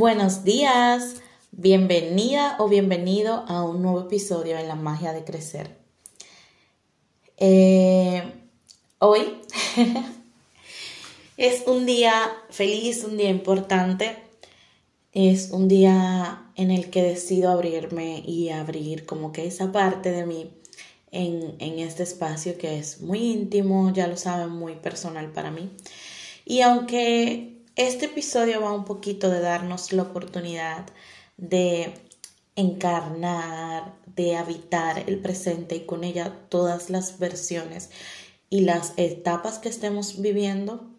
Buenos días, bienvenida o bienvenido a un nuevo episodio en la magia de crecer. Eh, hoy es un día feliz, un día importante, es un día en el que decido abrirme y abrir como que esa parte de mí en, en este espacio que es muy íntimo, ya lo saben, muy personal para mí. Y aunque este episodio va un poquito de darnos la oportunidad de encarnar, de habitar el presente y con ella todas las versiones y las etapas que estemos viviendo.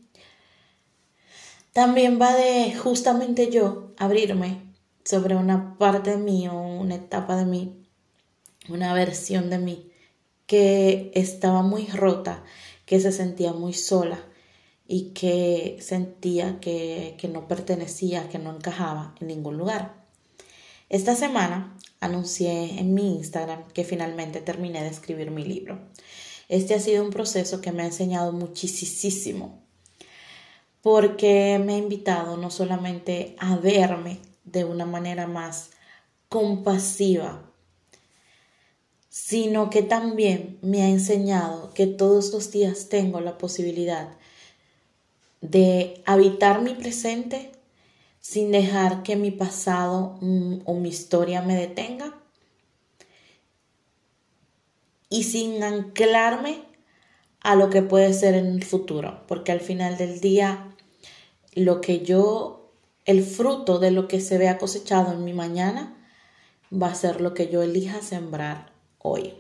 También va de justamente yo abrirme sobre una parte de mí o una etapa de mí, una versión de mí que estaba muy rota, que se sentía muy sola y que sentía que, no pertenecía, que no encajaba en ningún lugar. Esta semana anuncié en mi Instagram que finalmente terminé de escribir mi libro. Este ha sido un proceso que me ha enseñado muchísimo porque me ha invitado no solamente a verme de una manera más compasiva, sino que también me ha enseñado que todos los días tengo la posibilidad de habitar mi presente sin dejar que mi pasado mm, o mi historia me detenga y sin anclarme a lo que puede ser en el futuro, porque al final del día lo que yo, el fruto de lo que se vea cosechado en mi mañana, va a ser lo que yo elija sembrar hoy.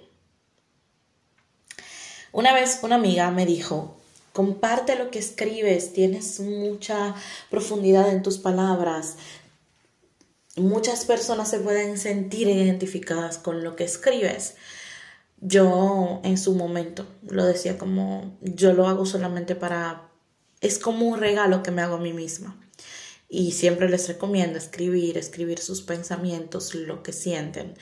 Una vez una amiga me dijo, Comparte lo que escribes, tienes mucha profundidad en tus palabras. Muchas personas se pueden sentir identificadas con lo que escribes. Yo en su momento lo decía como yo lo hago solamente para... Es como un regalo que me hago a mí misma. Y siempre les recomiendo escribir, escribir sus pensamientos, lo que sienten.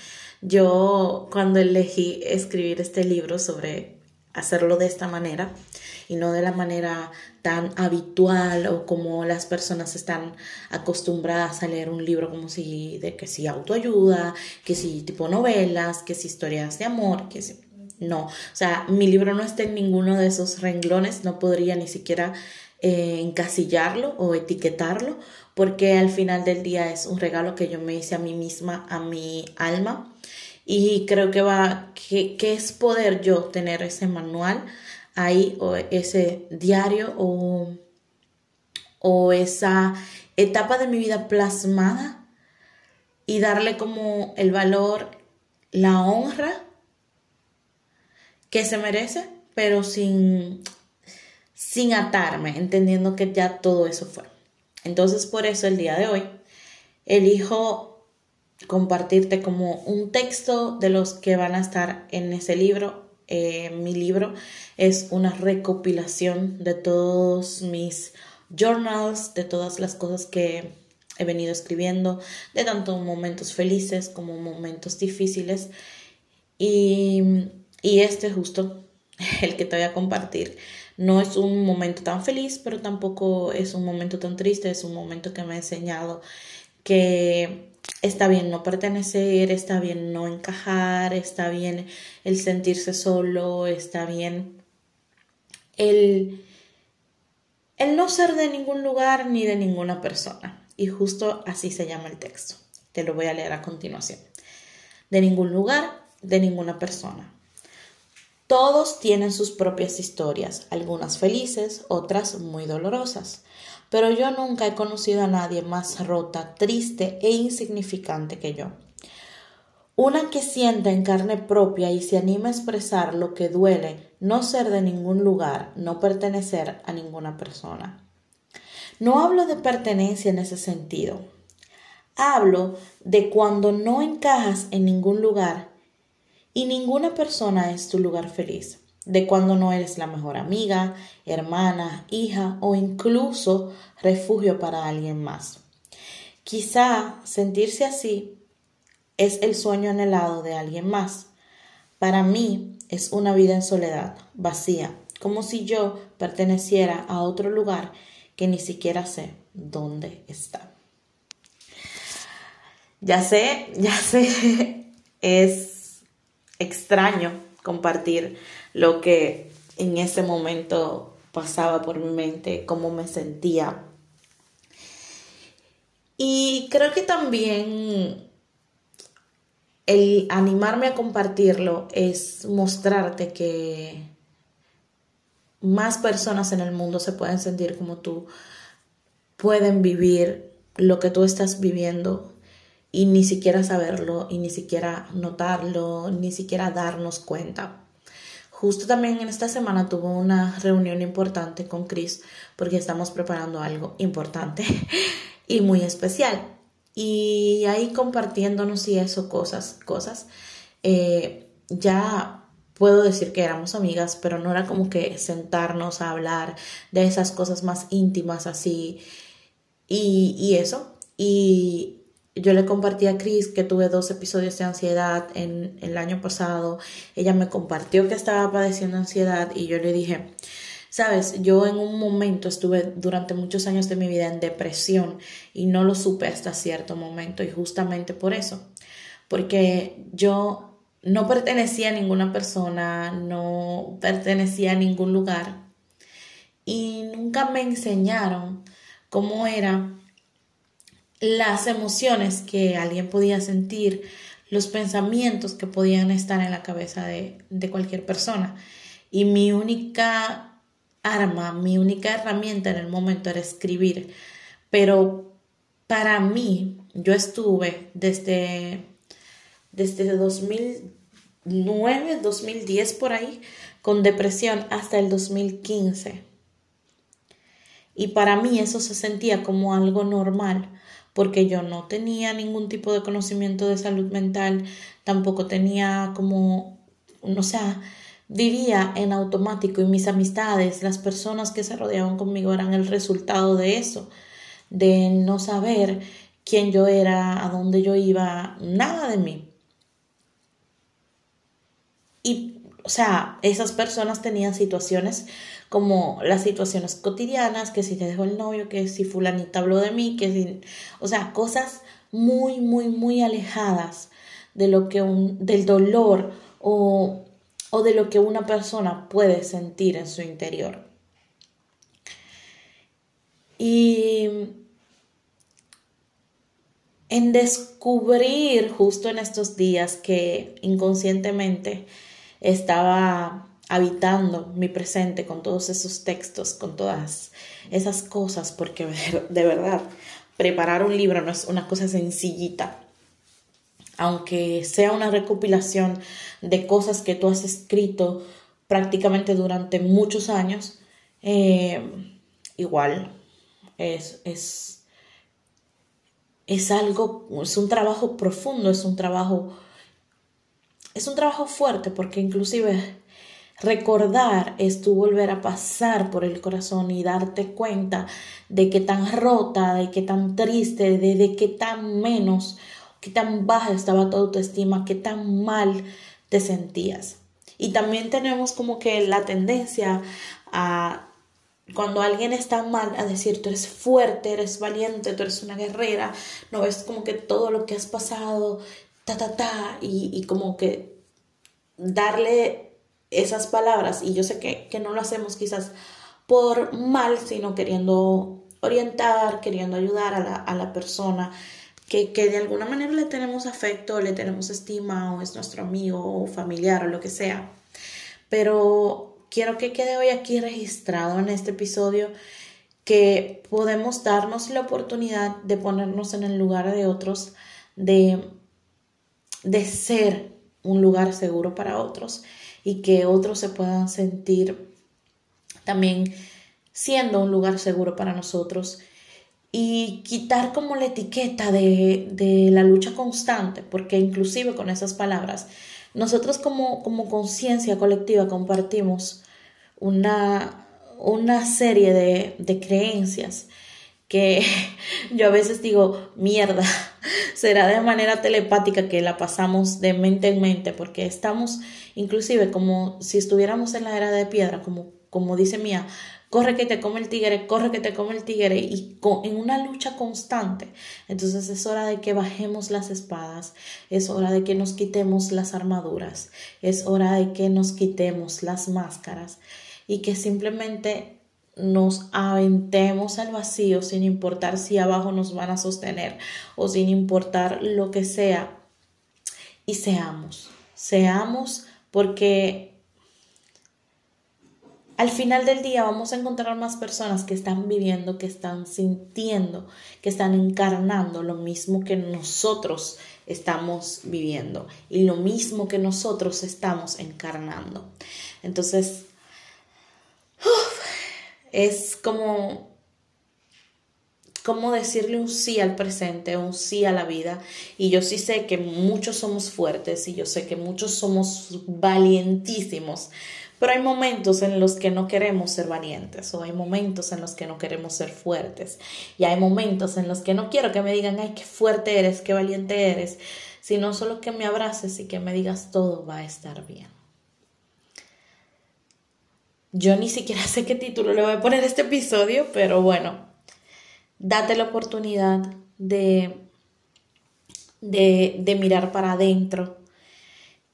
Yo cuando elegí escribir este libro sobre hacerlo de esta manera, y no de la manera tan habitual o como las personas están acostumbradas a leer un libro como si de que si autoayuda, que si tipo novelas, que si historias de amor, que si no, o sea, mi libro no está en ninguno de esos renglones, no podría ni siquiera eh, encasillarlo o etiquetarlo, porque al final del día es un regalo que yo me hice a mí misma, a mi alma, y creo que va, que, que es poder yo tener ese manual ahí o ese diario o, o esa etapa de mi vida plasmada y darle como el valor, la honra que se merece, pero sin, sin atarme, entendiendo que ya todo eso fue. Entonces por eso el día de hoy elijo compartirte como un texto de los que van a estar en ese libro eh, mi libro es una recopilación de todos mis journals, de todas las cosas que he venido escribiendo, de tanto momentos felices como momentos difíciles. Y, y este justo, el que te voy a compartir, no es un momento tan feliz, pero tampoco es un momento tan triste, es un momento que me ha enseñado que está bien no pertenecer, está bien no encajar, está bien el sentirse solo, está bien el, el no ser de ningún lugar ni de ninguna persona. Y justo así se llama el texto. Te lo voy a leer a continuación. De ningún lugar, de ninguna persona. Todos tienen sus propias historias, algunas felices, otras muy dolorosas pero yo nunca he conocido a nadie más rota, triste e insignificante que yo. Una que sienta en carne propia y se anima a expresar lo que duele, no ser de ningún lugar, no pertenecer a ninguna persona. No hablo de pertenencia en ese sentido. Hablo de cuando no encajas en ningún lugar y ninguna persona es tu lugar feliz de cuando no eres la mejor amiga, hermana, hija o incluso refugio para alguien más. Quizá sentirse así es el sueño anhelado de alguien más. Para mí es una vida en soledad, vacía, como si yo perteneciera a otro lugar que ni siquiera sé dónde está. Ya sé, ya sé, es extraño compartir lo que en ese momento pasaba por mi mente, cómo me sentía. Y creo que también el animarme a compartirlo es mostrarte que más personas en el mundo se pueden sentir como tú, pueden vivir lo que tú estás viviendo y ni siquiera saberlo y ni siquiera notarlo, ni siquiera darnos cuenta. Justo también en esta semana tuvo una reunión importante con Chris porque estamos preparando algo importante y muy especial. Y ahí compartiéndonos y eso, cosas, cosas. Eh, ya puedo decir que éramos amigas, pero no era como que sentarnos a hablar de esas cosas más íntimas así y, y eso. Y yo le compartí a Chris que tuve dos episodios de ansiedad en, el año pasado. Ella me compartió que estaba padeciendo ansiedad y yo le dije, sabes, yo en un momento estuve durante muchos años de mi vida en depresión y no lo supe hasta cierto momento y justamente por eso, porque yo no pertenecía a ninguna persona, no pertenecía a ningún lugar y nunca me enseñaron cómo era las emociones que alguien podía sentir, los pensamientos que podían estar en la cabeza de, cualquier persona. Y mi única arma, mi única herramienta en el momento era escribir. Pero para mí, yo estuve desde, desde 2009, 2010 por ahí, con depresión hasta el 2015. Y para mí eso se sentía como algo normal porque yo no tenía ningún tipo de conocimiento de salud mental, tampoco tenía como, o sea, vivía en automático y mis amistades, las personas que se rodeaban conmigo eran el resultado de eso, de no saber quién yo era, a dónde yo iba, nada de mí. O sea, esas personas tenían situaciones como las situaciones cotidianas, que si te dejó el novio, que si fulanita habló de mí, que si, o sea, cosas muy, muy, muy alejadas de lo que un, del dolor o, o de lo que una persona puede sentir en su interior. Y en descubrir justo en estos días que inconscientemente estaba habitando mi presente con todos esos textos, con todas esas cosas, porque de verdad, preparar un libro no es una cosa sencillita. Aunque sea una recopilación de cosas que tú has escrito prácticamente durante muchos años, eh, igual es, es, es algo, es un trabajo profundo, es un trabajo, es un trabajo fuerte, porque inclusive Recordar es tú volver a pasar por el corazón y darte cuenta de qué tan rota, de qué tan triste, de, qué tan menos, qué tan baja estaba tu autoestima, qué tan mal te sentías. Y también tenemos como que la tendencia a cuando alguien está mal a decir tú eres fuerte, eres valiente, tú eres una guerrera, no ves como que todo lo que has pasado, ta, ta, ta, y, y como que darle esas palabras y yo sé que, no lo hacemos quizás por mal, sino queriendo orientar, queriendo ayudar a la, a la persona que, que, de alguna manera le tenemos afecto, le tenemos estima o es nuestro amigo o familiar o lo que sea. Pero quiero que quede hoy aquí registrado en este episodio que podemos darnos la oportunidad de ponernos en el lugar de otros, de, de ser un lugar seguro para otros y que otros se puedan sentir también siendo un lugar seguro para nosotros. Y quitar como la etiqueta de, la lucha constante, porque inclusive con esas palabras, nosotros como, como conciencia colectiva compartimos una, una serie de, de creencias que yo a veces digo, mierda, será de manera telepática que la pasamos de mente en mente, porque estamos inclusive como si estuviéramos en la era de piedra, como como dice Mía, corre que te come el tigre, corre que te come el tigre y en una lucha constante. Entonces es hora de que bajemos las espadas, es hora de que nos quitemos las armaduras, es hora de que nos quitemos las máscaras y que simplemente nos aventemos al vacío sin importar si abajo nos van a sostener o sin importar lo que sea y seamos, seamos porque al final del día vamos a encontrar más personas que están viviendo, que están sintiendo, que están encarnando lo mismo que nosotros estamos viviendo y lo mismo que nosotros estamos encarnando. Entonces, es como como decirle un sí al presente, un sí a la vida. Y yo sí sé que muchos somos fuertes y yo sé que muchos somos valientísimos, pero hay momentos en los que no queremos ser valientes o hay momentos en los que no queremos ser fuertes y hay momentos en los que no quiero que me digan, ay, qué fuerte eres, qué valiente eres, sino solo que me abraces y que me digas todo va a estar bien. Yo ni siquiera sé qué título le voy a poner a este episodio, pero bueno, date la oportunidad de, de, de mirar para adentro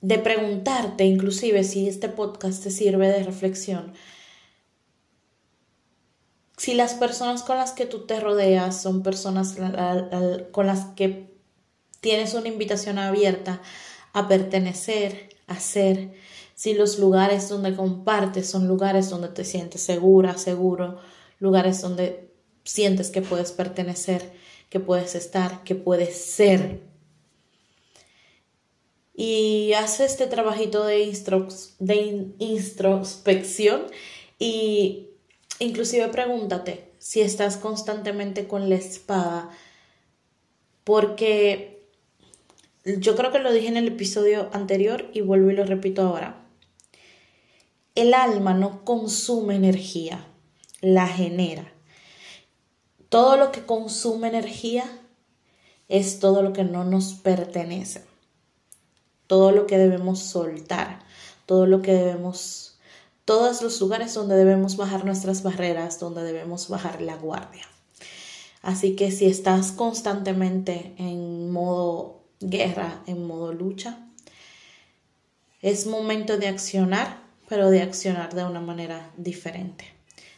de preguntarte inclusive si este podcast te sirve de reflexión. Si las personas con las que tú te rodeas son personas con las que tienes una invitación abierta a pertenecer, a ser, si los lugares donde compartes son lugares donde te sientes segura, seguro, lugares donde sientes que puedes pertenecer, que puedes estar, que puedes ser y haz este trabajito de, introspección y inclusive pregúntate si estás constantemente con la espada porque yo creo que lo dije en el episodio anterior y vuelvo y lo repito ahora. El alma no consume energía, la genera. Todo lo que consume energía es todo lo que no nos pertenece todo lo que debemos soltar, todo lo que debemos, todos los lugares donde debemos bajar nuestras barreras, donde debemos bajar la guardia. Así que si estás constantemente en modo guerra, en modo lucha, es momento de accionar, pero de accionar de una manera diferente.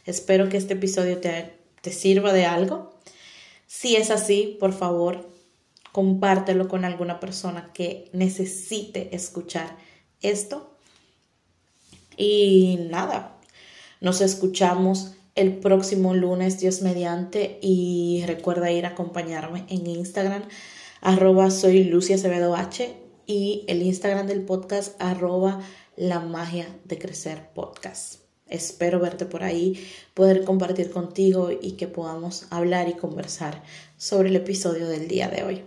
Espero que este episodio te, te sirva de algo. Si es así, por favor, compártelo con alguna persona que necesite escuchar esto. Y nada, nos escuchamos el próximo lunes, Dios mediante, y recuerda ir a acompañarme en Instagram, arroba soy Lucia y el Instagram del podcast, arroba la magia de crecer podcast. Espero verte por ahí, poder compartir contigo y que podamos hablar y conversar sobre el episodio del día de hoy.